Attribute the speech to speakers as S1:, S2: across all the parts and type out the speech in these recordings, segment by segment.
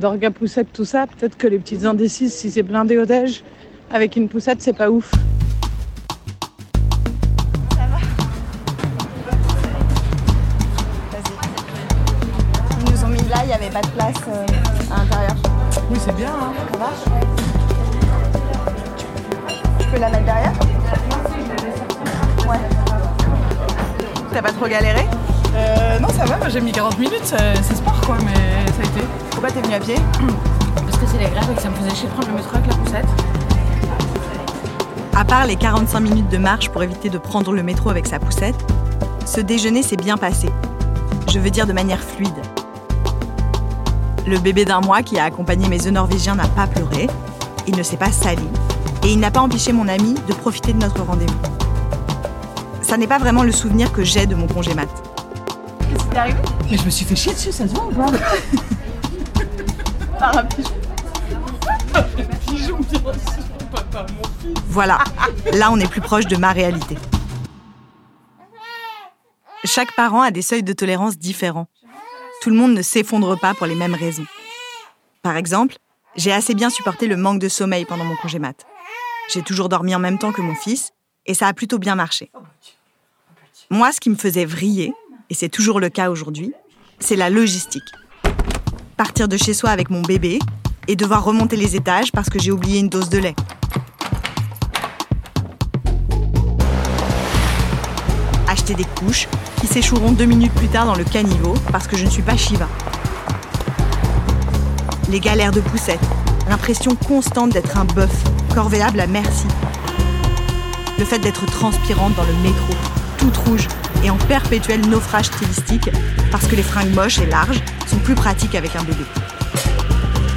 S1: d'orga poussette, tout ça, peut-être que les petites indécises, si c'est blindé au déj, avec une poussette, c'est pas ouf.
S2: Ça va Vas-y. Ils nous ont mis là, il n'y avait pas de place euh, à l'intérieur.
S1: Oui, c'est bien, hein
S2: Ça va Tu peux la mettre derrière? Ouais. T'as pas trop galéré?
S3: Euh, non, ça va, j'ai mis 40 minutes, c'est sport quoi, mais ça a été.
S2: Pourquoi t'es venu à pied
S3: Parce que c'est les grèves et que ça me faisait chier de prendre le métro avec la poussette.
S4: À part les 45 minutes de marche pour éviter de prendre le métro avec sa poussette, ce déjeuner s'est bien passé. Je veux dire de manière fluide. Le bébé d'un mois qui a accompagné mes œufs norvégiens n'a pas pleuré, il ne s'est pas sali, et il n'a pas empêché mon ami de profiter de notre rendez-vous. Ça n'est pas vraiment le souvenir que j'ai de mon congé mat.
S2: Qu'est-ce qui t'est arrivé?
S3: Mais je me suis fait chier dessus, ça se voit ou pas?
S4: Voilà, là on est plus proche de ma réalité. Chaque parent a des seuils de tolérance différents. Tout le monde ne s'effondre pas pour les mêmes raisons. Par exemple, j'ai assez bien supporté le manque de sommeil pendant mon congé mat. J'ai toujours dormi en même temps que mon fils, et ça a plutôt bien marché. Moi, ce qui me faisait vriller, et c'est toujours le cas aujourd'hui, c'est la logistique. Partir de chez soi avec mon bébé et devoir remonter les étages parce que j'ai oublié une dose de lait. Acheter des couches qui s'échoueront deux minutes plus tard dans le caniveau parce que je ne suis pas Shiva. Les galères de poussette, l'impression constante d'être un bœuf, corvéable à merci. Le fait d'être transpirante dans le métro, toute rouge et en perpétuel naufrage stylistique parce que les fringues moches et larges sont plus pratiques avec un bébé.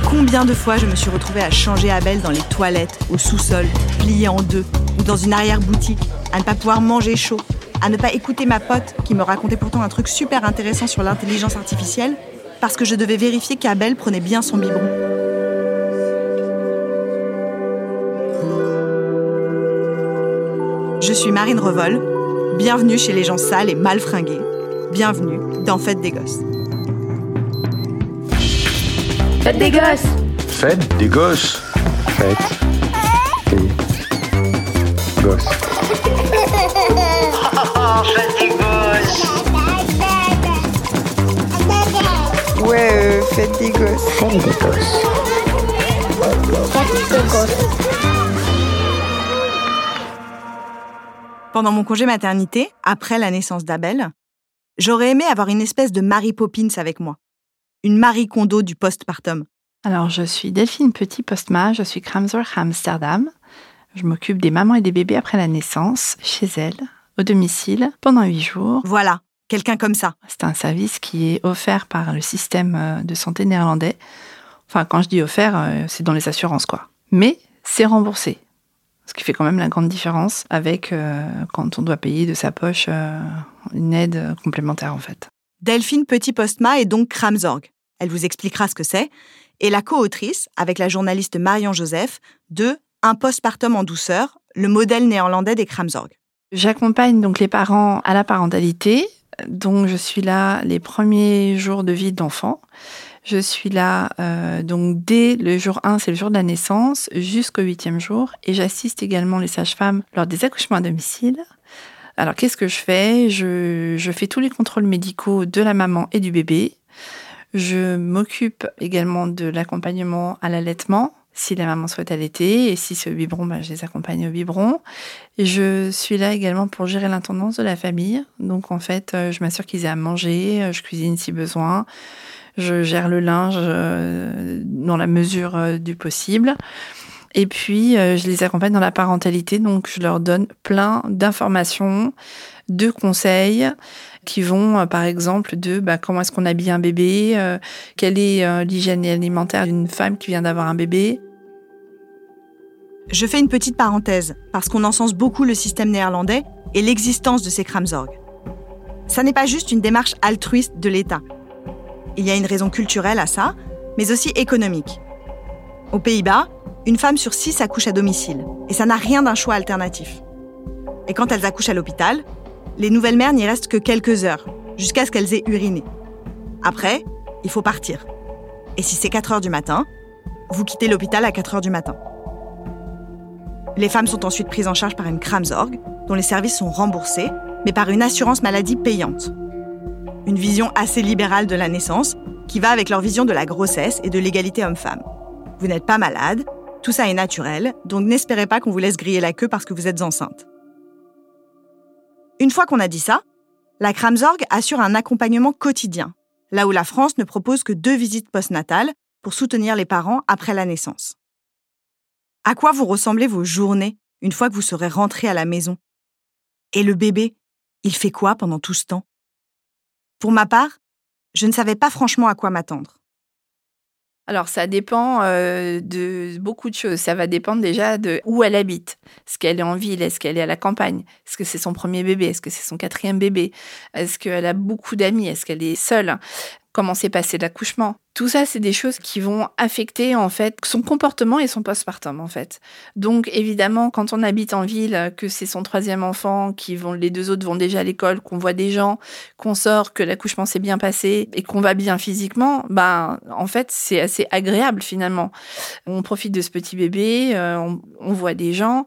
S4: Combien de fois je me suis retrouvée à changer Abel dans les toilettes, au sous-sol, pliée en deux, ou dans une arrière-boutique, à ne pas pouvoir manger chaud, à ne pas écouter ma pote qui me racontait pourtant un truc super intéressant sur l'intelligence artificielle, parce que je devais vérifier qu'Abel prenait bien son biberon. Je suis Marine Revol. Bienvenue chez les gens sales et mal fringués. Bienvenue dans Fête des Gosses.
S5: Faites des gosses
S6: Faites des gosses.
S7: Faites des gosses.
S2: Ouais, euh, faites des gosses.
S7: Faites des gosses.
S4: Pendant mon congé maternité, après la naissance d'Abel, j'aurais aimé avoir une espèce de Mary Poppins avec moi. Une Marie Kondo du postpartum.
S8: Alors, je suis Delphine Petit Postma, je suis Kramzor Amsterdam. Je m'occupe des mamans et des bébés après la naissance, chez elles, au domicile, pendant huit jours.
S4: Voilà, quelqu'un comme ça.
S8: C'est un service qui est offert par le système euh, de santé néerlandais. Enfin, quand je dis offert, euh, c'est dans les assurances, quoi. Mais c'est remboursé. Ce qui fait quand même la grande différence avec euh, quand on doit payer de sa poche euh, une aide complémentaire, en fait.
S4: Delphine Petit Postma est donc Kramzorg. Elle vous expliquera ce que c'est. Et la co-autrice, avec la journaliste Marion Joseph, de Un postpartum en douceur, le modèle néerlandais des Kramzorg.
S8: J'accompagne donc les parents à la parentalité. Donc, je suis là les premiers jours de vie d'enfant. Je suis là euh, donc dès le jour 1, c'est le jour de la naissance, jusqu'au huitième jour. Et j'assiste également les sages-femmes lors des accouchements à domicile. Alors, qu'est-ce que je fais? Je, je fais tous les contrôles médicaux de la maman et du bébé. Je m'occupe également de l'accompagnement à l'allaitement, si la maman souhaite allaiter, et si c'est au biberon, ben, je les accompagne au biberon. je suis là également pour gérer l'intendance de la famille. Donc en fait, euh, je m'assure qu'ils aient à manger, je cuisine si besoin, je gère le linge euh, dans la mesure euh, du possible. Et puis, je les accompagne dans la parentalité, donc je leur donne plein d'informations, de conseils qui vont, euh, par exemple, de bah, comment est-ce qu'on habille un bébé, euh, quelle est euh, l'hygiène alimentaire d'une femme qui vient d'avoir un bébé.
S4: Je fais une petite parenthèse, parce qu'on encense beaucoup le système néerlandais et l'existence de ces Kramzorg. Ça n'est pas juste une démarche altruiste de l'État. Il y a une raison culturelle à ça, mais aussi économique. Aux Pays-Bas, une femme sur six accouche à domicile, et ça n'a rien d'un choix alternatif. Et quand elles accouchent à l'hôpital, les nouvelles mères n'y restent que quelques heures, jusqu'à ce qu'elles aient uriné. Après, il faut partir. Et si c'est 4 heures du matin, vous quittez l'hôpital à 4 heures du matin. Les femmes sont ensuite prises en charge par une Kramsorg, dont les services sont remboursés, mais par une assurance maladie payante. Une vision assez libérale de la naissance, qui va avec leur vision de la grossesse et de l'égalité homme-femme. Vous n'êtes pas malade, tout ça est naturel, donc n'espérez pas qu'on vous laisse griller la queue parce que vous êtes enceinte. Une fois qu'on a dit ça, la Kramsorg assure un accompagnement quotidien, là où la France ne propose que deux visites postnatales pour soutenir les parents après la naissance. À quoi vont ressembler vos journées une fois que vous serez rentré à la maison? Et le bébé, il fait quoi pendant tout ce temps? Pour ma part, je ne savais pas franchement à quoi m'attendre.
S8: Alors, ça dépend euh, de beaucoup de choses. Ça va dépendre déjà de où elle habite. Est-ce qu'elle est en ville? Est-ce qu'elle est à la campagne? Est-ce que c'est son premier bébé? Est-ce que c'est son quatrième bébé? Est-ce qu'elle a beaucoup d'amis? Est-ce qu'elle est seule? Comment s'est passé l'accouchement. Tout ça, c'est des choses qui vont affecter en fait son comportement et son postpartum en fait. Donc évidemment, quand on habite en ville, que c'est son troisième enfant, qui vont, les deux autres vont déjà à l'école, qu'on voit des gens, qu'on sort, que l'accouchement s'est bien passé et qu'on va bien physiquement, ben en fait c'est assez agréable finalement. On profite de ce petit bébé, euh, on voit des gens.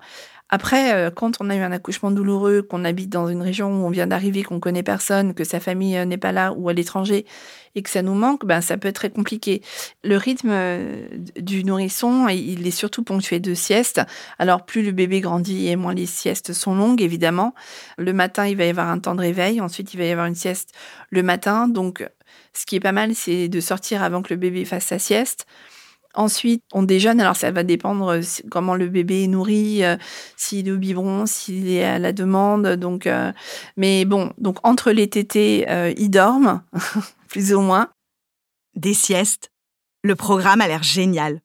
S8: Après, euh, quand on a eu un accouchement douloureux, qu'on habite dans une région où on vient d'arriver, qu'on connaît personne, que sa famille euh, n'est pas là ou à l'étranger et que ça nous manque, ben ça peut être très compliqué. Le rythme euh, du nourrisson, il est surtout ponctué de siestes. Alors plus le bébé grandit et moins les siestes sont longues, évidemment. Le matin, il va y avoir un temps de réveil. Ensuite, il va y avoir une sieste le matin. Donc, ce qui est pas mal, c'est de sortir avant que le bébé fasse sa sieste. Ensuite, on déjeune. Alors, ça va dépendre euh, comment le bébé est nourri, euh, s'il est au biberon, s'il est à la demande. Donc, euh, mais bon, donc entre les tétés, ils dorment, plus ou moins.
S4: Des siestes. Le programme a l'air génial.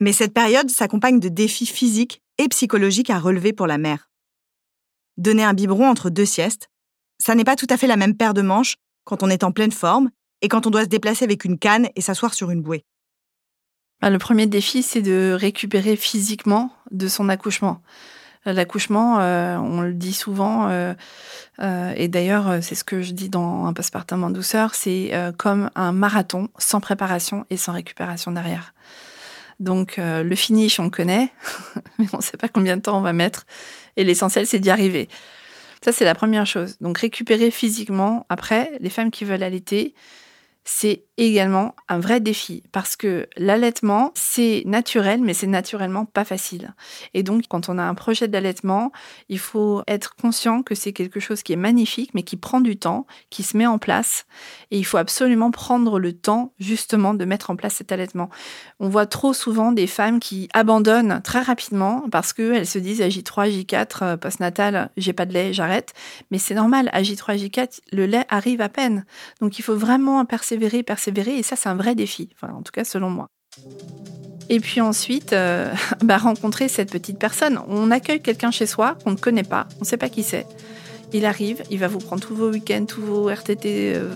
S4: Mais cette période s'accompagne de défis physiques et psychologiques à relever pour la mère. Donner un biberon entre deux siestes, ça n'est pas tout à fait la même paire de manches quand on est en pleine forme et quand on doit se déplacer avec une canne et s'asseoir sur une bouée.
S8: Bah, le premier défi, c'est de récupérer physiquement de son accouchement. L'accouchement, euh, on le dit souvent, euh, euh, et d'ailleurs c'est ce que je dis dans Un postpartum en douceur, c'est comme un marathon sans préparation et sans récupération derrière. Donc le finish, on connaît, mais on ne sait pas combien de temps on va mettre, et l'essentiel, c'est d'y arriver. Ça, c'est la première chose. Donc récupérer physiquement. Après, les femmes qui veulent allaiter, c'est également un vrai défi parce que l'allaitement, c'est naturel, mais c'est naturellement pas facile. Et donc, quand on a un projet d'allaitement, il faut être conscient que c'est quelque chose qui est magnifique, mais qui prend du temps, qui se met en place. Et il faut absolument prendre le temps, justement, de mettre en place cet allaitement. On voit trop souvent des femmes qui abandonnent très rapidement parce qu'elles se disent à J3, J4, postnatal, j'ai pas de lait, j'arrête. Mais c'est normal, à J3, J4, le lait arrive à peine. Donc, il faut vraiment persévérer, persévérer et ça, c'est un vrai défi, en tout cas selon moi. Et puis ensuite, euh, bah, rencontrer cette petite personne. On accueille quelqu'un chez soi qu'on ne connaît pas, on ne sait pas qui c'est. Il arrive, il va vous prendre tous vos week-ends, tous vos RTT, euh,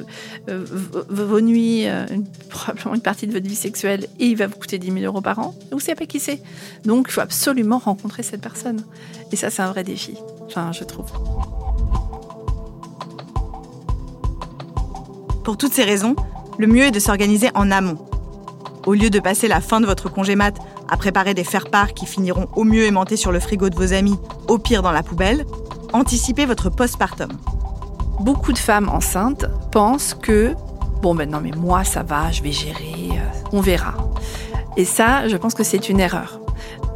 S8: euh, vos nuits, probablement une partie de votre vie sexuelle, et il va vous coûter 10 000 euros par an. Vous ne savez pas qui c'est. Donc, il faut absolument rencontrer cette personne. Et ça, c'est un vrai défi, enfin, je trouve.
S4: Pour toutes ces raisons, le mieux est de s'organiser en amont. Au lieu de passer la fin de votre congé mat à préparer des faire-part qui finiront au mieux aimantés sur le frigo de vos amis, au pire dans la poubelle, anticipez votre postpartum.
S8: Beaucoup de femmes enceintes pensent que bon ben non mais moi ça va, je vais gérer, euh, on verra. Et ça, je pense que c'est une erreur.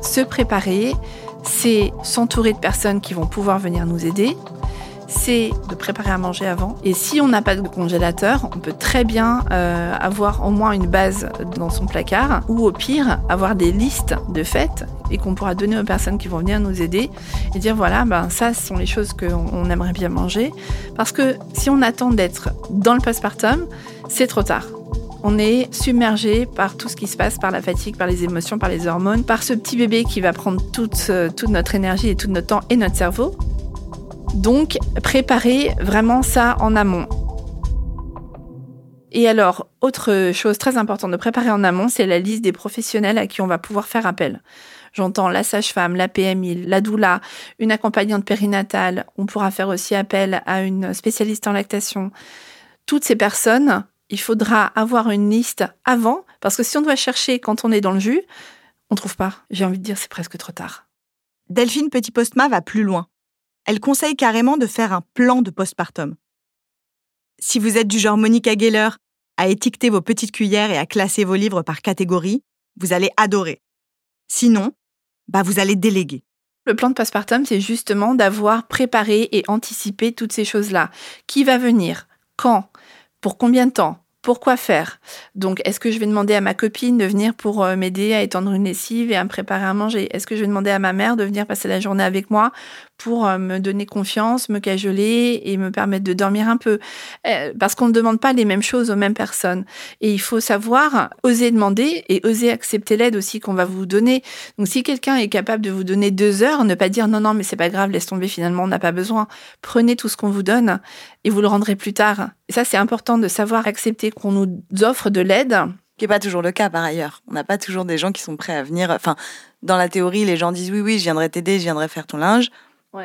S8: Se préparer, c'est s'entourer de personnes qui vont pouvoir venir nous aider, c'est de préparer à manger avant. Et si on n'a pas de congélateur, on peut très bien euh, avoir au moins une base dans son placard ou au pire avoir des listes de fêtes et qu'on pourra donner aux personnes qui vont venir nous aider et dire voilà, ben ça ce sont les choses qu'on aimerait bien manger. Parce que si on attend d'être dans le postpartum, c'est trop tard. On est submergé par tout ce qui se passe, par la fatigue, par les émotions, par les hormones, par ce petit bébé qui va prendre toute, euh, toute notre énergie et tout notre temps et notre cerveau. Donc, préparer vraiment ça en amont. Et alors, autre chose très importante de préparer en amont, c'est la liste des professionnels à qui on va pouvoir faire appel. J'entends la sage-femme, la PMI, la doula, une accompagnante périnatale. On pourra faire aussi appel à une spécialiste en lactation. Toutes ces personnes, il faudra avoir une liste avant, parce que si on doit chercher quand on est dans le jus, on trouve pas. J'ai envie de dire, c'est presque trop tard.
S4: Delphine Petit-Postma va plus loin elle conseille carrément de faire un plan de postpartum. Si vous êtes du genre Monica Geller à étiqueter vos petites cuillères et à classer vos livres par catégorie, vous allez adorer. Sinon, bah vous allez déléguer.
S8: Le plan de postpartum, c'est justement d'avoir préparé et anticipé toutes ces choses-là. Qui va venir? Quand? Pour combien de temps? Pourquoi faire? Donc, est-ce que je vais demander à ma copine de venir pour euh, m'aider à étendre une lessive et à me préparer à manger? Est-ce que je vais demander à ma mère de venir passer la journée avec moi? Pour euh, me donner confiance, me cajoler et me permettre de dormir un peu euh, Parce qu'on ne demande pas les mêmes choses aux mêmes personnes. Et il faut savoir oser demander et oser accepter l'aide aussi qu'on va vous donner. Donc, si quelqu'un est capable de vous donner deux heures, ne pas dire non, non, mais c'est pas grave, laisse tomber, finalement, on n'a pas besoin. Prenez tout ce qu'on vous donne et vous le rendrez plus tard. Et ça, c'est important de savoir accepter qu'on nous offre de l'aide.
S2: Qui n'est pas toujours le cas par ailleurs. On n'a pas toujours des gens qui sont prêts à venir. Enfin, dans la théorie, les gens disent oui, oui, je viendrai t'aider, je viendrai faire ton linge.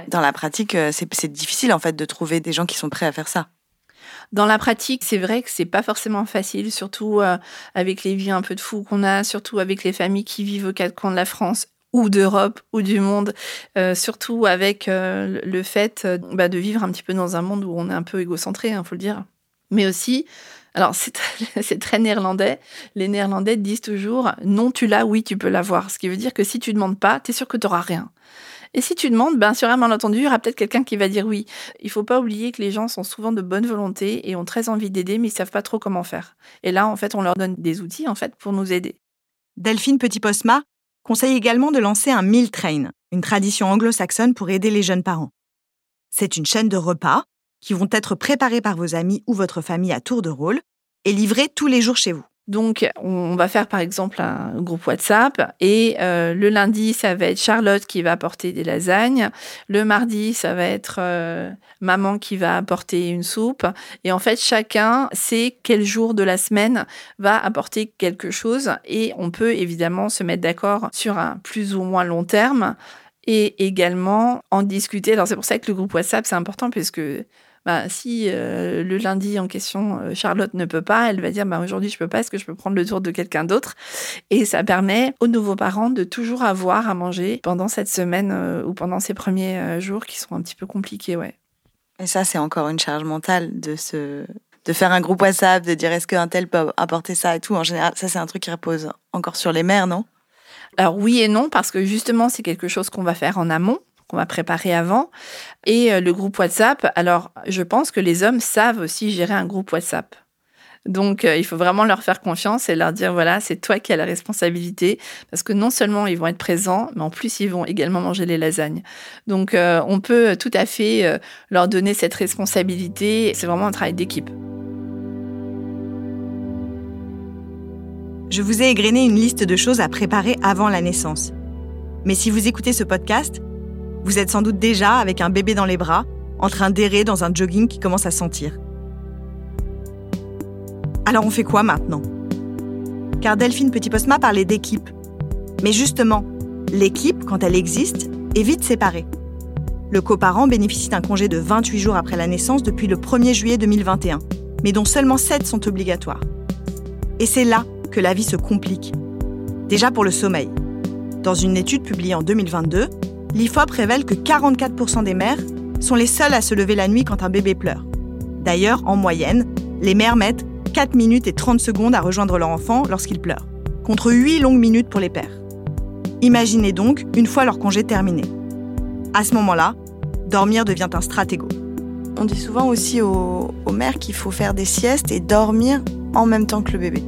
S2: Dans la pratique, euh, c'est difficile en fait de trouver des gens qui sont prêts à faire ça.
S8: Dans la pratique, c'est vrai que c'est pas forcément facile, surtout euh, avec les vies un peu de fou qu'on a, surtout avec les familles qui vivent aux quatre coins de la France ou d'Europe ou du monde, euh, surtout avec le fait bah, de vivre un petit peu dans un monde où on est un peu égocentré, il hein, faut le dire mais aussi, alors c'est très, néerlandais, les néerlandais disent toujours non tu l'as, oui tu peux l'avoir, ce qui veut dire que si tu demandes pas, tu es sûr que tu n'auras rien. Et si tu demandes, ben sur un malentendu, il y aura peut-être quelqu'un qui va dire oui. Il faut pas oublier que les gens sont souvent de bonne volonté et ont très envie d'aider, mais ils savent pas trop comment faire. Et là, en fait, on leur donne des outils en fait pour nous aider.
S4: Delphine Petit-Posma conseille également de lancer un meal train, une tradition anglo-saxonne pour aider les jeunes parents. C'est une chaîne de repas qui vont être préparés par vos amis ou votre famille à tour de rôle et livrés tous les jours chez vous.
S8: Donc, on va faire par exemple un groupe WhatsApp et euh, le lundi, ça va être Charlotte qui va apporter des lasagnes. Le mardi, ça va être euh, maman qui va apporter une soupe. Et en fait, chacun sait quel jour de la semaine va apporter quelque chose et on peut évidemment se mettre d'accord sur un plus ou moins long terme et également en discuter. Alors, c'est pour ça que le groupe WhatsApp, c'est important parce que bah, si euh, le lundi en question, euh, Charlotte ne peut pas, elle va dire bah, aujourd'hui je peux pas, est-ce que je peux prendre le tour de quelqu'un d'autre? Et ça permet aux nouveaux parents de toujours avoir à manger pendant cette semaine euh, ou pendant ces premiers jours qui sont un petit peu compliqués. Ouais.
S2: Et ça, c'est encore une charge mentale de se de faire un groupe WhatsApp, de dire est-ce qu'un tel peut apporter ça et tout. En général, ça, c'est un truc qui repose encore sur les mères, non?
S8: Alors oui et non, parce que justement, c'est quelque chose qu'on va faire en amont qu'on va préparer avant. Et euh, le groupe WhatsApp, alors je pense que les hommes savent aussi gérer un groupe WhatsApp. Donc, euh, il faut vraiment leur faire confiance et leur dire, voilà, c'est toi qui as la responsabilité, parce que non seulement ils vont être présents, mais en plus, ils vont également manger les lasagnes. Donc, euh, on peut tout à fait leur donner cette responsabilité. C'est vraiment un travail d'équipe.
S4: Je vous ai égrené une liste de choses à préparer avant la naissance. Mais si vous écoutez ce podcast, vous êtes sans doute déjà avec un bébé dans les bras, en train d'errer dans un jogging qui commence à sentir. Alors on fait quoi maintenant? Car Delphine Petit-Postma parlait d'équipe. Mais justement, l'équipe, quand elle existe, est vite séparée. Le coparent bénéficie d'un congé de 28 jours après la naissance depuis le 1er juillet 2021, mais dont seulement 7 sont obligatoires. Et c'est là que la vie se complique. Déjà pour le sommeil. Dans une étude publiée en 2022, l'IFOP révèle que 44% des mères sont les seules à se lever la nuit quand un bébé pleure. D'ailleurs, en moyenne, les mères mettent 4 minutes et 30 secondes à rejoindre leur enfant lorsqu'il pleure, contre 8 longues minutes pour les pères. Imaginez donc une fois leur congé terminé. À ce moment-là, dormir devient un stratégo.
S2: On dit souvent aussi aux, aux mères qu'il faut faire des siestes et dormir en même temps que le bébé.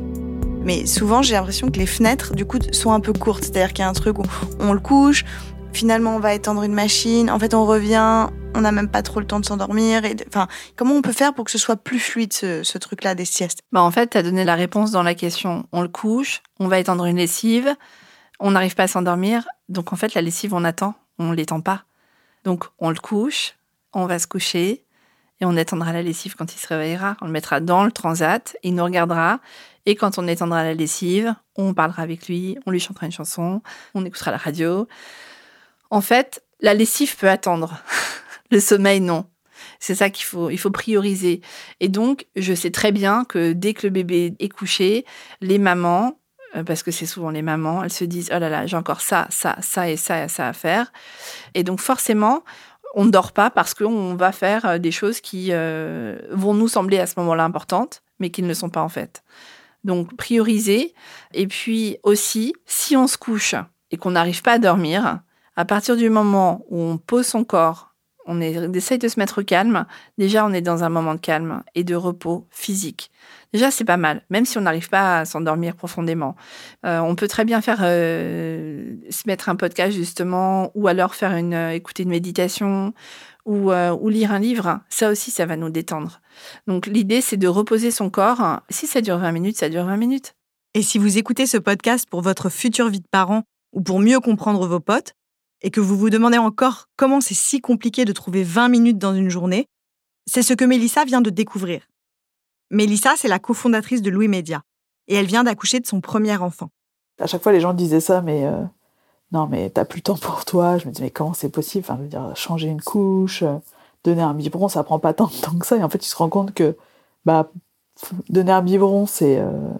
S2: Mais souvent, j'ai l'impression que les fenêtres, du coup, sont un peu courtes. C'est-à-dire qu'il y a un truc où on le couche, finalement, on va étendre une machine, en fait, on revient, on n'a même pas trop le temps de s'endormir. Enfin, comment on peut faire pour que ce soit plus fluide, ce, ce truc-là des siestes?
S8: Bah En fait, tu as donné la réponse dans la question. On le couche, on va étendre une lessive, on n'arrive pas à s'endormir. Donc, en fait, la lessive, on attend, on ne l'étend pas. Donc, on le couche, on va se coucher, et on étendra la lessive quand il se réveillera. On le mettra dans le transat, il nous regardera, et quand on étendra la lessive, on parlera avec lui, on lui chantera une chanson, on écoutera la radio. En fait, la lessive peut attendre. le sommeil, non. C'est ça qu'il faut, il faut prioriser. Et donc, je sais très bien que dès que le bébé est couché, les mamans, euh, parce que c'est souvent les mamans, elles se disent oh là là, j'ai encore ça, ça, ça et ça et ça à faire. Et donc forcément, on ne dort pas parce qu'on va faire euh, des choses qui euh, vont nous sembler à ce moment-là importantes, mais qui ne le sont pas en fait. Donc prioriser. Et puis aussi, si on se couche et qu'on n'arrive pas à dormir, à partir du moment où on pose son corps, on, essaye de se mettre calme, déjà on est dans un moment de calme et de repos physique. Déjà c'est pas mal, même si on n'arrive pas à s'endormir profondément. Euh, on peut très bien faire euh, se mettre un podcast justement, ou alors faire une euh, écouter une méditation, ou, ou lire un livre. Ça aussi, ça va nous détendre. Donc l'idée, c'est de reposer son corps. Si ça dure 20 minutes, ça dure 20 minutes.
S4: Et si vous écoutez ce podcast pour votre future vie de parent ou pour mieux comprendre vos potes, et que vous vous demandez encore comment c'est si compliqué de trouver 20 minutes dans une journée, c'est ce que Mélissa vient de découvrir. Mélissa, c'est la cofondatrice de Louis Média, et elle vient d'accoucher de son premier enfant.
S9: À chaque fois, les gens disaient ça, mais euh, non, mais t'as plus le temps pour toi. Je me dis, mais comment c'est possible? Enfin, je veux dire, changer une couche, donner un biberon, ça prend pas tant de temps que ça. Et en fait, tu te rends compte que bah, donner un biberon, c'est euh,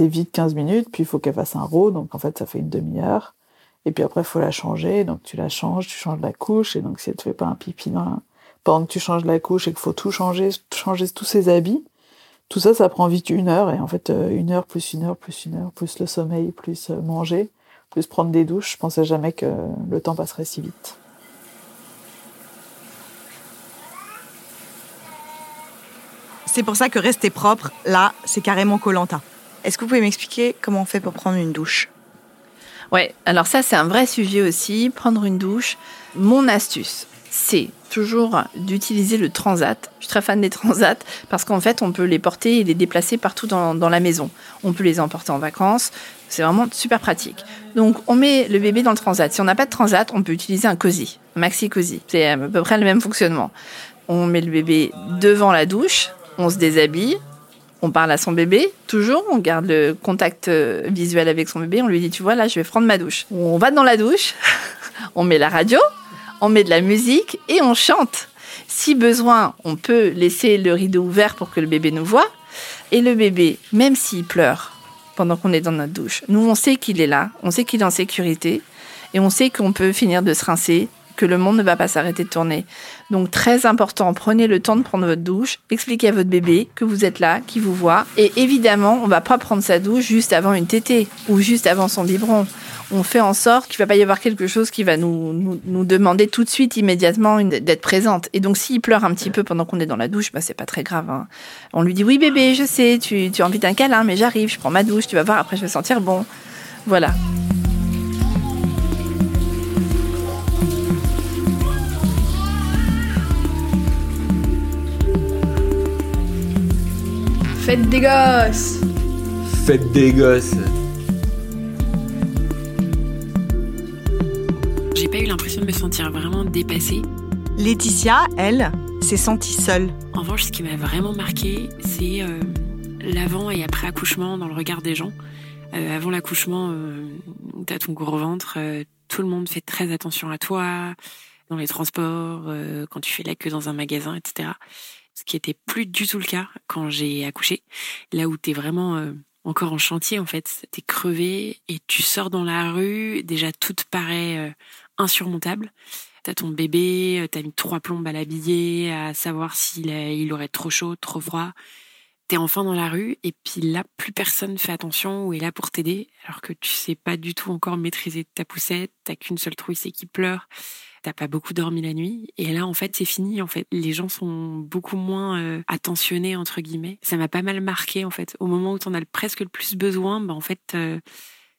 S9: vite 15 minutes, puis il faut qu'elle fasse un rot, donc en fait, ça fait une demi-heure. Et puis après, il faut la changer, donc tu la changes, tu changes la couche, et donc si elle te fait pas un pipi dans pendant que tu changes la couche et qu'il faut tout changer, changer tous ses habits, tout ça, ça prend vite une heure, et en fait, euh, une heure plus une heure plus une heure, plus le sommeil, plus euh, manger, plus prendre des douches, je pensais jamais que le temps passerait si vite.
S4: C'est pour ça que rester propre, là, c'est carrément Colanta.
S2: Est-ce que vous pouvez m'expliquer comment on fait pour prendre une douche?
S8: Ouais, alors ça c'est un vrai sujet aussi, prendre une douche. Mon astuce, c'est toujours d'utiliser le transat. Je suis très fan des transats parce qu'en fait, on peut les porter et les déplacer partout dans, dans la maison. On peut les emporter en vacances. C'est vraiment super pratique. Donc, on met le bébé dans le transat. Si on n'a pas de transat, on peut utiliser un cosy, un maxi cosy. C'est à peu près le même fonctionnement. On met le bébé devant la douche, on se déshabille, on parle à son bébé, toujours, on garde le contact euh, visuel avec son bébé, on lui dit, tu vois, là, je vais prendre ma douche. On va dans la douche, on met la radio, on met de la musique et on chante. Si besoin, on peut laisser le rideau ouvert pour que le bébé nous voit. Et le bébé, même s'il pleure pendant qu'on est dans notre douche, nous, on sait qu'il est là, on sait qu'il est en sécurité et on sait qu'on peut finir de se rincer que le monde ne va pas s'arrêter de tourner. Donc très important, prenez le temps de prendre votre douche, expliquez à votre bébé que vous êtes là, qu'il vous voit. Et évidemment, on va pas prendre sa douche juste avant une tétée ou juste avant son biberon. On fait en sorte qu'il va pas y avoir quelque chose qui va nous, nous, demander tout de suite, immédiatement, d'être présente. Et donc, s'il pleure un petit peu pendant qu'on est dans la douche, bah, c'est pas très grave. Hein. On lui dit, oui, bébé, je sais, tu, tu as envie d'un câlin, mais j'arrive, je prends ma douche, tu vas voir, après je vais sentir bon. Voilà.
S3: Faites des gosses
S10: Faites des gosses
S11: J'ai pas eu l'impression de me sentir vraiment dépassée.
S4: Laetitia, elle, s'est sentie seule.
S11: En revanche, ce qui m'a vraiment marqué, c'est euh, l'avant et après accouchement dans le regard des gens. Euh, avant l'accouchement, euh, t'as ton gros ventre, euh, tout le monde fait très attention à toi, dans les transports, quand tu fais la queue dans un magasin, etc ce qui était plus du tout le cas quand j'ai accouché. Là où t'es vraiment euh, encore en chantier en fait, t'es crevé et tu sors dans la rue, déjà tout te paraît euh, insurmontable. T'as ton bébé, euh, t'as mis trois plombes à l'habiller, à savoir s'il il aurait trop chaud, trop froid. T'es enfin dans la rue et puis là, plus personne fait attention ou est là pour t'aider, alors que tu sais pas du tout encore maîtriser ta poussette, t'as qu'une seule trouissée qui pleure, t'as pas beaucoup dormi la nuit. Et là, en fait, c'est fini. En fait, les gens sont beaucoup moins euh, attentionnés entre guillemets. Ça m'a pas mal marqué en fait. Au moment où t'en as presque le plus besoin, bah en fait. Euh,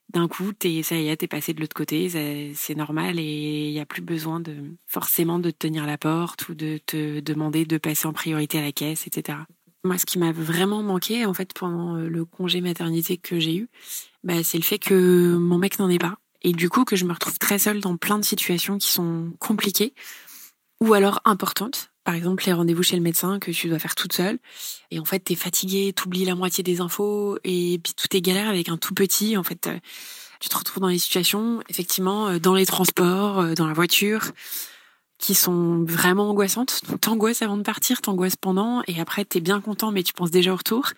S11: d'un coup, t'es, ça y est, t'es passé de l'autre côté, c'est normal et il n'y a plus besoin de forcément de te tenir la porte ou de te demander de passer en priorité à la caisse, etc. Moi, ce qui m'a vraiment manqué, en fait, pendant euh, le congé maternité que j'ai eu, bah, c'est le fait que mon mec n'en ait pas. Et du coup, que je me retrouve très seule dans plein de situations qui sont compliquées ou alors importantes. Par exemple, les rendez-vous chez le médecin que tu dois faire toute seule. Et en fait, t'es fatiguée, t'oublies la moitié des infos et puis tout est galère avec un tout petit. En fait, euh, tu te retrouves dans les situations, effectivement, euh, dans les transports, dans la voiture, qui sont vraiment angoissantes. T'angoisses avant de partir, t'angoisses pendant, et après t'es bien content, mais tu penses déjà au retour.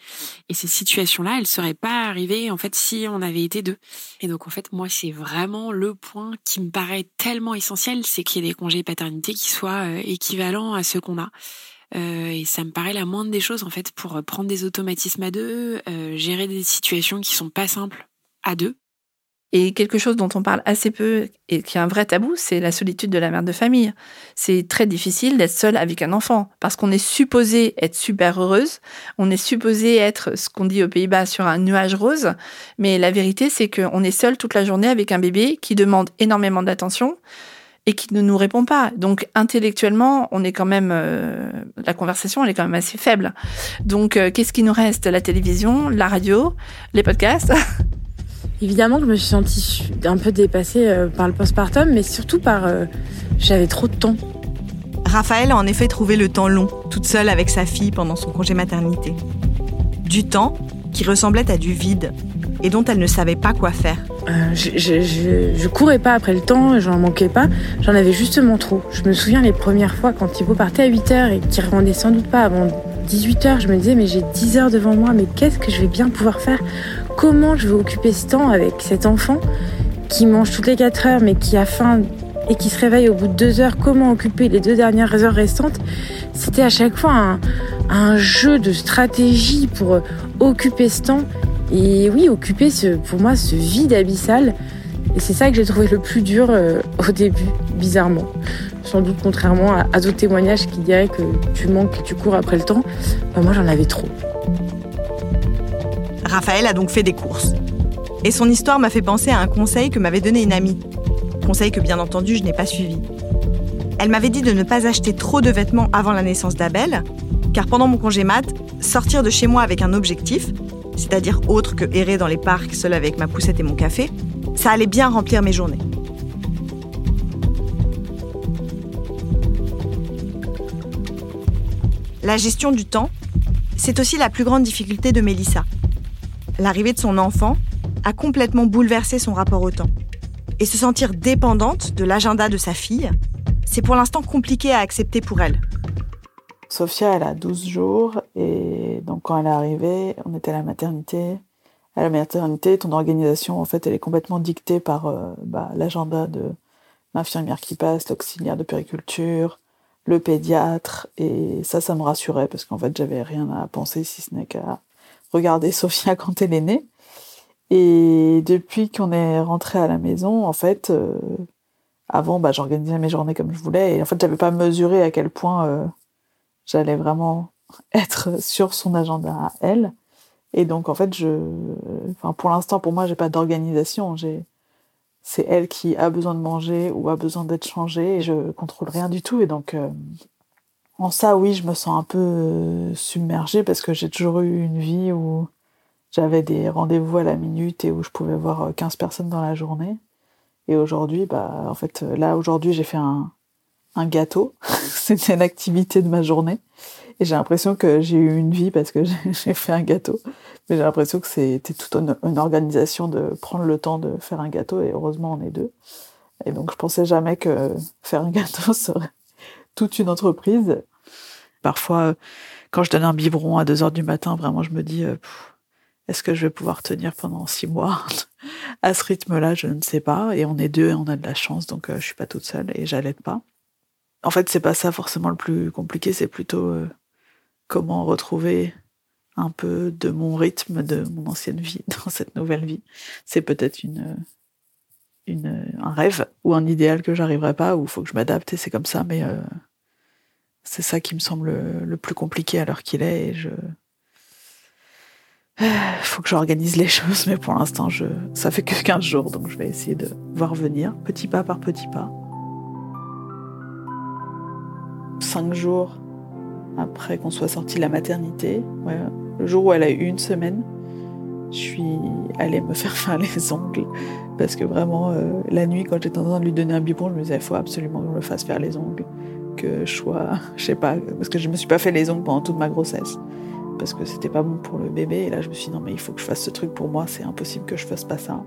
S11: Et ces situations-là, elles seraient pas arrivées en fait si on avait été deux. Et donc en fait, moi, c'est vraiment le point qui me paraît tellement essentiel, c'est qu'il y ait des congés paternité qui soient euh, équivalents à ceux qu'on a. Euh, et ça me paraît la moindre des choses en fait pour prendre des automatismes à deux, euh, gérer des situations qui sont pas simples à deux.
S8: Et quelque chose dont on parle assez peu et qui est un vrai tabou, c'est la solitude de la mère de famille. C'est très difficile d'être seule avec un enfant parce qu'on est supposé être super heureuse, on est supposé être ce qu'on dit aux Pays-Bas sur un nuage rose, mais la vérité c'est qu'on est seul toute la journée avec un bébé qui demande énormément d'attention et qui ne nous répond pas. Donc intellectuellement, on est quand même euh, la conversation, elle est quand même assez faible. Donc euh, qu'est-ce qui nous reste? La télévision, la radio, les podcasts?
S1: Évidemment que je me suis sentie un peu dépassée euh, par le postpartum, mais surtout par... Euh, j'avais trop de temps.
S4: Raphaël a en effet trouvé le temps long, toute seule avec sa fille pendant son congé maternité. Du temps qui ressemblait à du vide et dont elle ne savait pas quoi faire.
S1: Euh, je, je, courais pas après le temps, j'en manquais pas, j'en avais justement trop. Je me souviens les premières fois quand Thibaut partait à 8h et qu'il rendait sans doute pas avant 18h, je me disais mais j'ai 10 heures devant moi, mais qu'est-ce que je vais bien pouvoir faire? Comment je vais occuper ce temps avec cet enfant qui mange toutes les 4 heures mais qui a faim et qui se réveille au bout de 2 heures, comment occuper les deux dernières heures restantes? C'était à chaque fois un, jeu de stratégie pour occuper ce temps et oui, occuper ce, pour moi ce vide abyssal. Et c'est ça que j'ai trouvé le plus dur euh, au début, bizarrement. Sans doute contrairement à, d'autres témoignages qui diraient que tu manques et tu cours après le temps, ben, moi j'en avais trop.
S4: Raphaël a donc fait des courses. Et son histoire m'a fait penser à un conseil que m'avait donné une amie. Conseil que bien entendu je n'ai pas suivi. Elle m'avait dit de ne pas acheter trop de vêtements avant la naissance d'Abel, car pendant mon congé mat, sortir de chez moi avec un objectif, c'est-à-dire autre que errer dans les parcs seul avec ma poussette et mon café, ça allait bien remplir mes journées. La gestion du temps, c'est aussi la plus grande difficulté de Mélissa l'arrivée de son enfant a complètement bouleversé son rapport au temps. Et se sentir dépendante de l'agenda de sa fille, c'est pour l'instant compliqué à accepter pour elle.
S9: Sophia, elle a 12 jours et donc quand elle est arrivée, on était à la maternité. À la maternité, ton organisation, en fait, elle est complètement dictée par euh, bah, l'agenda de l'infirmière qui passe, l'auxiliaire de périculture, le pédiatre. Et ça, ça me rassurait parce qu'en fait, j'avais rien à penser si ce n'est qu'à regarder Sophia quand elle est née. Et depuis qu'on est rentré à la maison, en fait, euh, avant, bah, j'organisais mes journées comme je voulais. Et en fait, j'avais pas mesuré à quel point euh, j'allais vraiment être sur son agenda à elle. Et donc, en fait, je, enfin, pour l'instant, pour moi, j'ai pas d'organisation. J'ai, c'est elle qui a besoin de manger ou a besoin d'être changée et je contrôle rien du tout. Et donc, euh, en ça, oui, je me sens un peu euh, submergée parce que j'ai toujours eu une vie où j'avais des rendez-vous à la minute et où je pouvais voir 15 euh, personnes dans la journée. Et aujourd'hui, bah, en fait, euh, là, aujourd'hui, j'ai fait un, un gâteau. C'était l'activité de ma journée. Et j'ai l'impression que j'ai eu une vie parce que j'ai fait un gâteau. Mais j'ai l'impression que c'était toute une, organisation de prendre le temps de faire un gâteau. Et heureusement, on est deux. Et donc, je pensais jamais que faire un gâteau serait toute une entreprise. Parfois, quand je donne un biberon à 2 heures du matin, vraiment, je me dis, euh, est-ce que je vais pouvoir tenir pendant six mois À ce rythme-là, je ne sais pas. Et on est deux et on a de la chance, donc euh, je suis pas toute seule et j'allaite pas. En fait, c'est pas ça forcément le plus compliqué, c'est plutôt euh, comment retrouver un peu de mon rythme de mon ancienne vie dans cette nouvelle vie. C'est peut-être une, un rêve ou un idéal que j'arriverai pas, ou il faut que je m'adapte et c'est comme ça, mais euh, c'est ça qui me semble le, plus compliqué à l'heure qu'il est et je. Faut que j'organise les choses, mais pour l'instant, je... ça fait que 15 jours, donc je vais essayer de voir venir, petit pas par petit pas. Cinq jours après qu'on soit sorti de la maternité, le jour où elle a eu une semaine, je suis allée me faire faire les ongles. Parce que vraiment euh, la nuit quand j'étais en train de lui donner un biberon, je me disais il faut absolument qu'on me fasse faire les ongles, que je sois, je sais pas, parce que je me suis pas fait les ongles pendant toute ma grossesse. Parce que c'était pas bon pour le bébé. Et là je me suis dit non mais il faut que je fasse ce truc pour moi, c'est impossible que je fasse pas ça.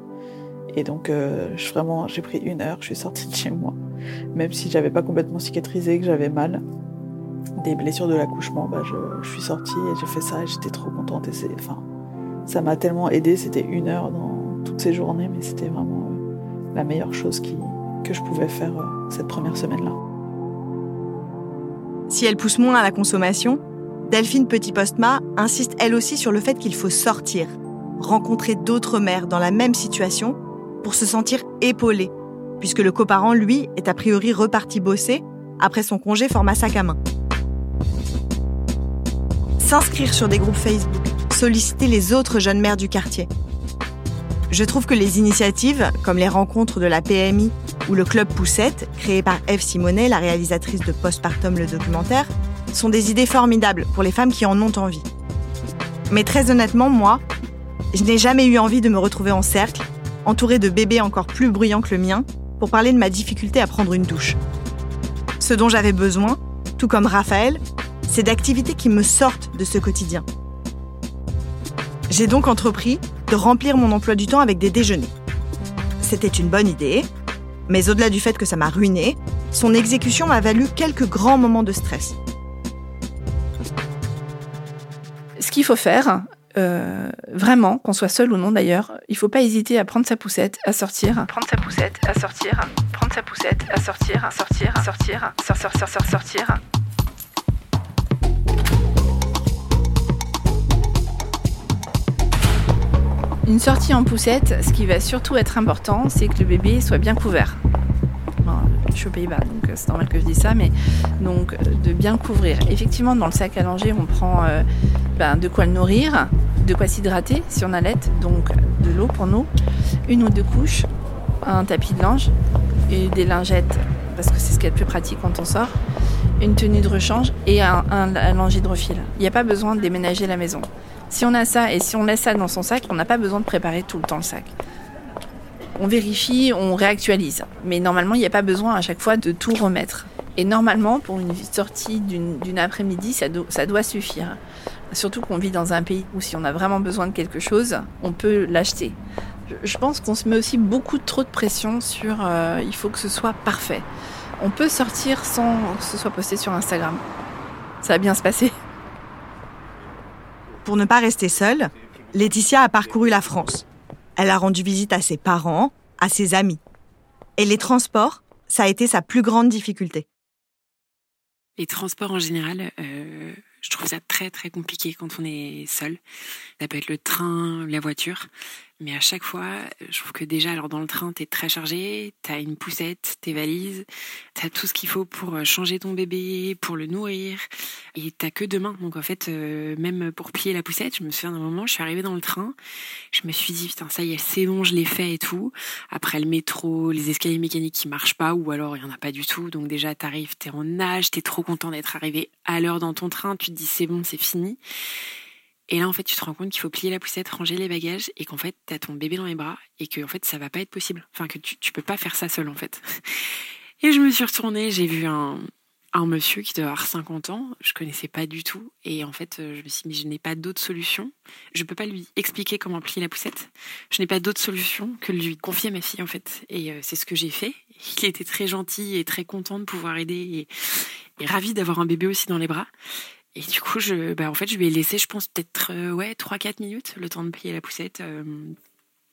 S9: Et donc euh, je, vraiment j'ai pris une heure, je suis sortie de chez moi, même si j'avais pas complètement cicatrisé, que j'avais mal des blessures de l'accouchement, bah, je, suis sortie et j'ai fait ça et j'étais trop contente. Et enfin, ça m'a tellement aidé. C'était une heure dans toutes ces journées, mais c'était vraiment euh, la meilleure chose qui, que je pouvais faire euh, cette première semaine-là.
S4: Si elle pousse moins à la consommation, Delphine Petit-Postma insiste elle aussi sur le fait qu'il faut sortir, rencontrer d'autres mères dans la même situation pour se sentir épaulée, puisque le coparent, lui, est a priori reparti bosser après son congé format sac à main s'inscrire sur des groupes Facebook, solliciter les autres jeunes mères du quartier. Je trouve que les initiatives, comme les rencontres de la PMI ou le Club Poussette, créé par Eve Simonet, la réalisatrice de Postpartum le documentaire, sont des idées formidables pour les femmes qui en ont envie. Mais très honnêtement, moi, je n'ai jamais eu envie de me retrouver en cercle, entourée de bébés encore plus bruyants que le mien, pour parler de ma difficulté à prendre une douche. Ce dont j'avais besoin, tout comme Raphaël, c'est d'activités qui me sortent de ce quotidien. J'ai donc entrepris de remplir mon emploi du temps avec des déjeuners. C'était une bonne idée, mais au-delà du fait que ça m'a ruiné, son exécution m'a valu quelques grands moments de stress.
S8: Ce qu'il faut faire, euh, vraiment, qu'on soit seul ou non d'ailleurs, il ne faut pas hésiter à prendre sa poussette, à sortir, prendre sa poussette, à sortir, prendre sa poussette, à sortir, à sortir, à sortir, sortir, sortir, sortir, Une sortie en poussette, ce qui va surtout être important, c'est que le bébé soit bien couvert. je suis aux Pays-Bas, donc euh, c'est normal que je dise ça, mais donc euh, de bien couvrir. Effectivement, dans le sac à langer, on prend euh, ben, de quoi le nourrir, de quoi s'hydrater si on allait, donc de l'eau pour nous, une ou deux couches, un tapis de linge des lingettes, parce que c'est ce qui est le plus pratique quand on sort, une tenue de rechange et un, un, un linge hydrophile. Il n'y a pas besoin de déménager la maison. Si on a ça et si on laisse ça dans son sac, on n'a pas besoin de préparer tout le temps le sac. On vérifie, on réactualise. Mais normalement, il n'y a pas besoin à chaque fois de tout remettre. Et normalement, pour une sortie d'une après-midi, ça, ça, doit suffire. Surtout qu'on vit dans un pays où si on a vraiment besoin de quelque chose, on peut l'acheter. Je pense qu'on se met aussi beaucoup trop de pression sur euh, il faut que ce soit parfait. On peut sortir sans que ce soit posté sur Instagram. Ça va bien se passer.
S4: Pour ne pas rester seule, Laetitia a parcouru la France. Elle a rendu visite à ses parents, à ses amis. Et les transports, ça a été sa plus grande difficulté.
S11: Les transports en général, euh, je trouve ça très très compliqué quand on est seul. Ça peut être le train, la voiture. Mais à chaque fois, je trouve que déjà, alors dans le train, t'es très chargé, t'as une poussette, tes valises, t'as tout ce qu'il faut pour euh, changer ton bébé, pour le nourrir, et t'as que deux mains. Donc en fait, euh, même pour plier la poussette, je me souviens d'un moment, je suis arrivée dans le train, je me suis dit, putain, ça y est, c'est bon, je l'ai fait et tout. Après le métro, les escaliers mécaniques qui marchent pas, ou alors il y en a pas du tout. Donc déjà, t'arrives, t'es en nage, t'es trop content d'être arrivé à l'heure dans ton train, tu te dis, c'est bon, c'est fini. Et là, en fait, tu te rends compte qu'il faut plier la poussette, ranger les bagages, et qu'en fait, t'as ton bébé dans les bras, et que en fait, ça va pas être possible. Enfin, que tu, tu peux pas faire ça seul, en fait. Et je me suis retournée, j'ai vu un, un monsieur qui doit avoir 50 ans, je connaissais pas du tout, et en fait, je me suis dit, mais je n'ai pas d'autre solution. Je peux pas lui expliquer comment plier la poussette. Je n'ai pas d'autre solution que de lui confier ma fille, en fait. Et euh, c'est ce que j'ai fait. Il était très gentil et très content de pouvoir aider, et, et ravi d'avoir un bébé aussi dans les bras. Et du coup, je, bah, en fait, je lui ai laissé, je pense, peut-être euh, ouais, 3-4 minutes, le temps de plier la poussette. Euh,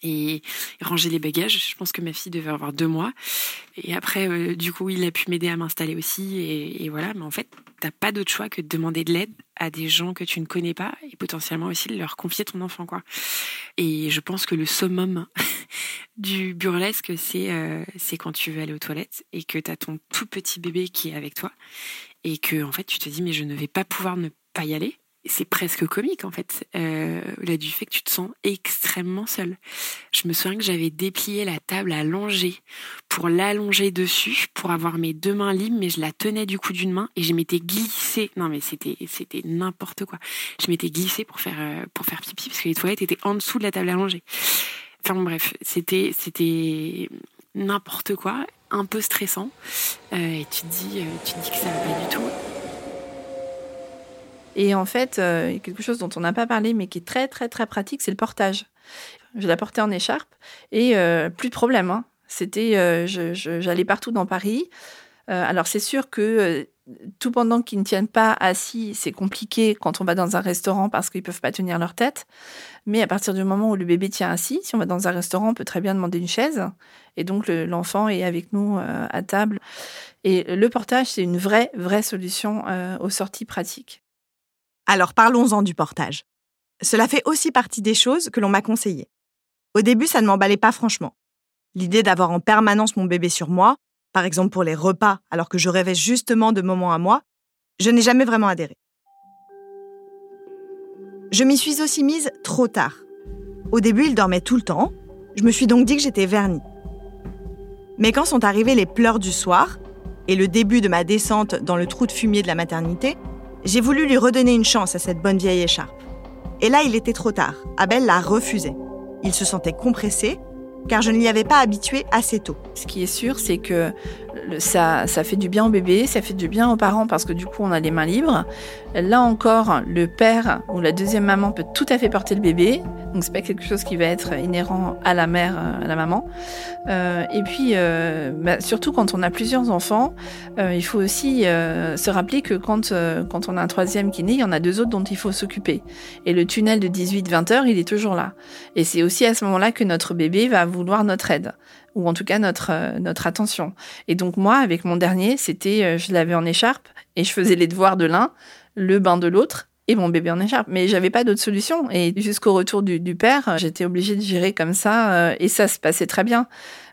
S11: et ranger les bagages. Je pense que ma fille devait avoir deux mois. Et après, euh, du coup, il a pu m'aider à m'installer aussi. Et, voilà, mais en fait, t'as pas d'autre choix que de demander de l'aide à des gens que tu ne connais pas et potentiellement aussi de leur confier ton enfant, quoi. Et je pense que le summum du burlesque, c'est euh, quand tu veux aller aux toilettes et que t'as ton tout petit bébé qui est avec toi et que en fait tu te dis mais je ne vais pas pouvoir ne pas y aller c'est presque comique en fait, euh, là du fait que tu te sens extrêmement seule. Je me souviens que j'avais déplié la table à longer pour l'allonger dessus, pour avoir mes deux mains libres, mais je la tenais du coup d'une main et je m'étais glissée. Non mais c'était c'était n'importe quoi. Je m'étais glissée pour faire euh, pour faire pipi parce que les toilettes étaient en dessous de la table à longer. Enfin bref, c'était c'était n'importe quoi, un peu stressant. Euh, et tu te dis euh, tu dis que ça va pas du tout.
S8: Et en fait, euh, quelque chose dont on n'a pas parlé, mais qui est très, très, très pratique, c'est le portage. Je la portais en écharpe et euh, plus de problème. Hein. C'était, j'allais partout dans Paris. alors c'est sûr que tout pendant qu'ils ne tiennent pas assis, c'est compliqué quand on va dans un restaurant parce qu'ils peuvent pas tenir leur tête. Mais à partir du moment où le bébé tient assis, si on va dans un restaurant, on peut très bien demander une chaise. Et donc l'enfant est avec nous à table. Et le portage, c'est une vraie, vraie solution aux sorties pratiques.
S4: Alors parlons-en du portage. Cela fait aussi partie des choses que l'on m'a conseillées. Au début, ça ne m'emballait pas franchement. L'idée d'avoir en permanence mon bébé sur moi, par exemple pour les repas, alors que je rêvais justement de moments à moi, je n'ai jamais vraiment adhéré. Je m'y suis aussi mise trop tard. Au début, il dormait tout le temps, je me suis donc dit que j'étais vernie. Mais quand sont arrivés les pleurs du soir et le début de ma descente dans le trou de fumier de la maternité, j'ai voulu lui redonner une chance à cette bonne vieille écharpe. Et là, il était trop tard. Abel l'a refusé. Il se sentait compressé, car je ne l'y avais pas habitué assez tôt.
S8: Ce qui est sûr, c'est que ça, ça fait du bien au bébé, ça fait du bien aux parents parce que du coup on a les mains libres. Là encore, le père ou la deuxième maman peut tout à fait porter le bébé, donc c'est pas quelque chose qui va être inhérent à la mère, à la maman. Euh, et puis, euh, bah, surtout quand on a plusieurs enfants, euh, il faut aussi euh, se rappeler que quand, euh, quand on a un troisième qui naît, il y en a deux autres dont il faut s'occuper. Et le tunnel de 18-20 heures, il est toujours là. Et c'est aussi à ce moment-là que notre bébé va vouloir notre aide ou en tout cas notre euh, notre attention. Et donc moi, avec mon dernier, c'était euh, je l'avais en écharpe et je faisais les devoirs de l'un, le bain de l'autre et mon bébé en écharpe. Mais j'avais pas d'autre solution. Et jusqu'au retour du, du père, j'étais obligée de gérer comme ça euh, et ça se passait très bien.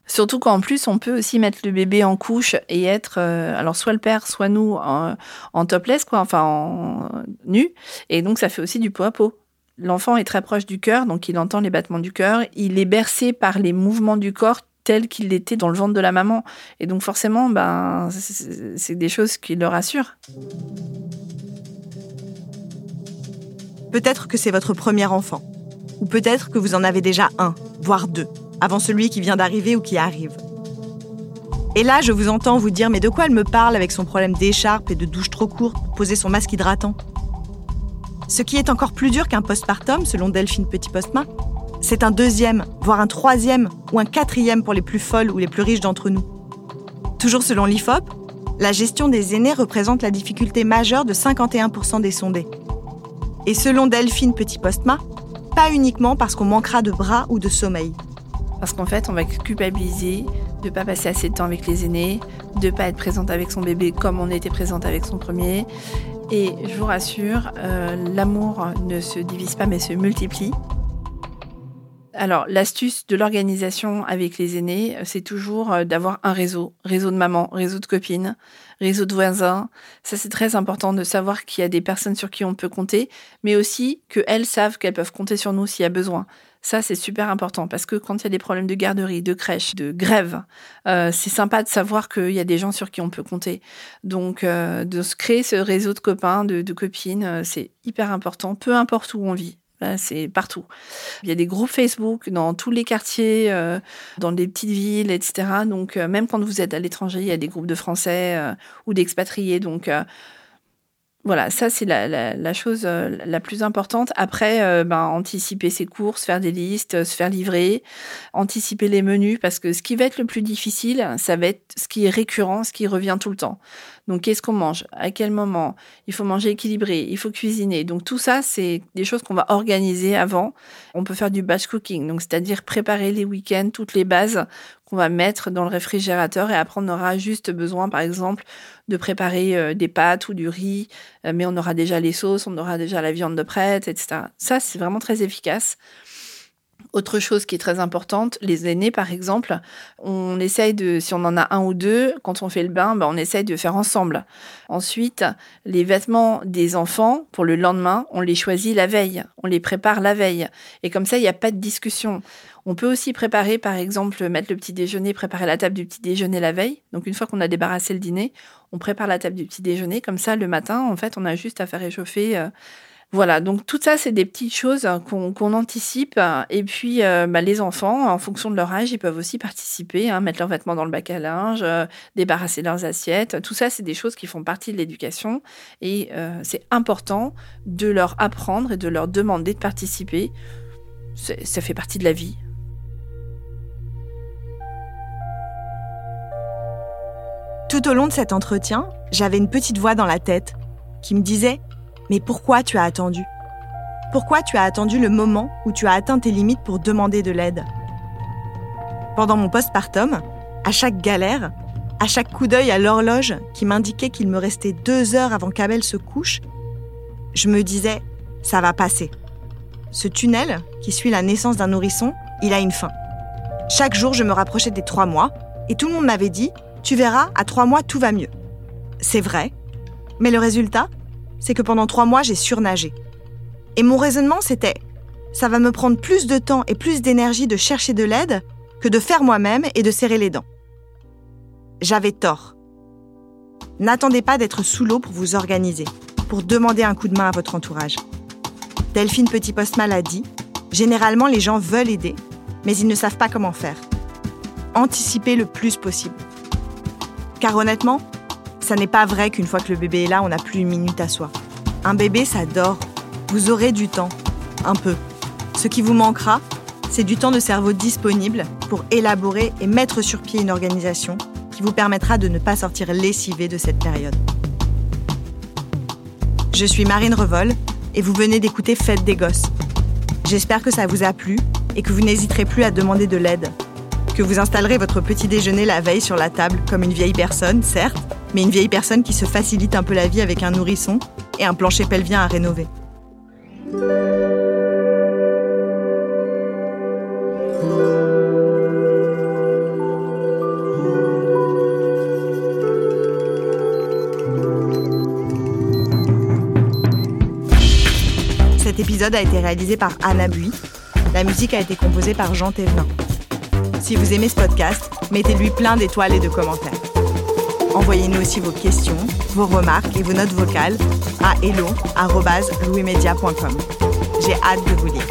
S8: Surtout qu'en plus, on peut aussi mettre le bébé en couche et être, alors soit le père, soit nous, en, en topless, quoi, enfin en nu. Et donc, ça fait aussi du pot à pot. L'enfant est très proche du cœur, donc il entend les battements du cœur. Il est bercé par les mouvements du corps tel qu'il l'était dans le ventre de la maman. Et donc forcément, ben, c'est des choses qui le rassurent.
S4: Peut-être que c'est votre premier enfant. Ou peut-être que vous en avez déjà un, voire deux, avant celui qui vient d'arriver ou qui arrive. Et là, je vous entends vous dire, mais de quoi elle me parle avec son problème d'écharpe et de douche trop courte pour poser son masque hydratant? Ce qui est encore plus dur qu'un postpartum, selon Delphine Petit-Postma, c'est un deuxième, voire un troisième ou un quatrième pour les plus folles ou les plus riches d'entre nous. Toujours selon l'IFOP, la gestion des aînés représente la difficulté majeure de 51% des sondés. Et selon Delphine Petit-Postma, pas uniquement parce qu'on manquera de bras ou de sommeil.
S8: Parce qu'en fait, on va culpabiliser de ne pas passer assez de temps avec les aînés, de ne pas être présente avec son bébé comme on était présente avec son premier. Et je vous rassure, euh, l'amour ne se divise pas mais se multiplie. Alors, l'astuce de l'organisation avec les aînés, euh, c'est toujours euh, d'avoir un réseau. Réseau de maman, réseau de copines, réseau de voisins. Ça, c'est très important de savoir qu'il y a des personnes sur qui on peut compter, mais aussi qu'elles savent qu'elles peuvent compter sur nous s'il y a besoin. Ça, c'est super important parce que quand il y a des problèmes de garderie, de crèche, de grève, euh, c'est sympa de savoir qu'il y a des gens sur qui on peut compter. Donc, de se créer ce réseau de copains, de, de copines, c'est hyper important, peu importe où on vit c'est partout. Il y a des groupes Facebook dans tous les quartiers, euh, dans les petites villes, etc. Donc, euh, même quand vous êtes à l'étranger, il y a des groupes de Français euh, ou d'expatriés. Donc, Voilà, ça c'est la, chose la plus importante. Après, ben, anticiper ses courses, faire des listes, se faire livrer, anticiper les menus, parce que ce qui va être le plus difficile, ça va être ce qui est récurrent, ce qui revient tout le temps. Donc, qu'est-ce qu'on mange? À quel moment? Il faut manger équilibré, il faut cuisiner. Donc, tout ça, c'est des choses qu'on va organiser avant. On peut faire du batch cooking, donc c'est-à-dire préparer les week-ends, toutes les bases qu'on va mettre dans le réfrigérateur et après on aura juste besoin par exemple de préparer euh, des pâtes ou du riz, euh, mais on aura déjà les sauces, on aura déjà la viande de prête, etc. Ça c'est vraiment très efficace. Autre chose qui est très importante, les aînés par exemple, on essaye de, si on en a un ou deux, quand on fait le bain, ben, on essaye de faire ensemble. Ensuite, les vêtements des enfants pour le lendemain, on les choisit la veille, on les prépare la veille. Et comme ça, il n'y a pas de discussion. On peut aussi préparer, par exemple, mettre le petit déjeuner, préparer la table du petit déjeuner la veille. Donc une fois qu'on a débarrassé le dîner, on prépare la table du petit déjeuner. Comme ça, le matin, en fait, on a juste à faire réchauffer. Euh, voilà, donc tout ça, c'est des petites choses qu'on anticipe. Et puis, euh, bah, les enfants, en fonction de leur âge, ils peuvent aussi participer, hein, mettre leurs vêtements dans le bac à linge, euh, débarrasser leurs assiettes. Tout ça, c'est des choses qui font partie de l'éducation. Et c'est important de leur apprendre et de leur demander de participer. Ça fait partie de la vie.
S4: Tout au long de cet entretien, j'avais une petite voix dans la tête qui me disait Mais pourquoi tu as attendu? Pourquoi tu as attendu le moment où tu as atteint tes limites pour demander de l'aide? Pendant mon postpartum, à chaque galère, à chaque coup d'œil à l'horloge qui m'indiquait qu'il me restait deux heures avant qu'Abel se couche, je me disais Ça va passer. Ce tunnel, qui suit la naissance d'un nourrisson, il a une fin. Chaque jour, je me rapprochais des trois mois, et tout le monde m'avait dit tu verras, à trois mois, tout va mieux. C'est vrai, mais le résultat, c'est que pendant trois mois, j'ai surnagé. Et mon raisonnement, c'était, ça va me prendre plus de temps et plus d'énergie de chercher de l'aide que de faire moi-même et de serrer les dents. J'avais tort. N'attendez pas d'être sous l'eau pour vous organiser, pour demander un coup de main à votre entourage. Delphine Petit Postmal a dit, généralement les gens veulent aider, mais ils ne savent pas comment faire. Anticipez le plus possible. Car honnêtement, ça n'est pas vrai qu'une fois que le bébé est là, on n'a plus une minute à soi. Un bébé, ça dort. Vous aurez du temps. Un peu. Ce qui vous manquera, c'est du temps de cerveau disponible pour élaborer et mettre sur pied une organisation qui vous permettra de ne pas sortir lessivé de cette période. Je suis Marine Revol et vous venez d'écouter Fête des Gosses. J'espère que ça vous a plu et que vous n'hésiterez plus à demander de l'aide que vous installerez votre petit déjeuner la veille sur la table comme une vieille personne, certes, mais une vieille personne qui se facilite un peu la vie avec un nourrisson et un plancher pelvien à rénover. Cet épisode a été réalisé par Anna Bui. La musique a été composée par Jean Thévenin. Si vous aimez ce podcast, mettez-lui plein d'étoiles et de commentaires. Envoyez-nous aussi vos questions, vos remarques et vos notes vocales à hello.louismedia.com. J'ai hâte de vous lire.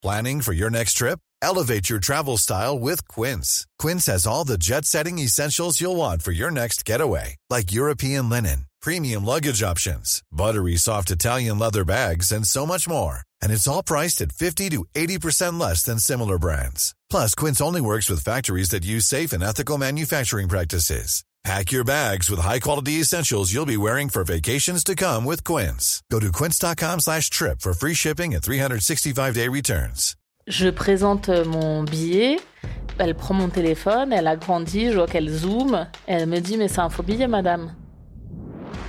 S12: Planning for your next trip? Elevate your travel style with Quince. Quince has all the jet setting essentials you'll want for your next getaway, like European linen, premium luggage options, buttery soft Italian leather bags, and so much more. And it's all priced at 50 to 80% less than similar brands. Plus, Quince only works with factories that use safe and ethical manufacturing practices. Pack your bags with high-quality essentials you'll be wearing for vacations to come with Quince. Go to quince.com slash trip for free shipping and 365-day returns.
S13: Je présente euh, mon billet, elle prend mon téléphone, elle a grandi, je vois qu'elle zoome, elle me dit mais c'est un faux billet madame.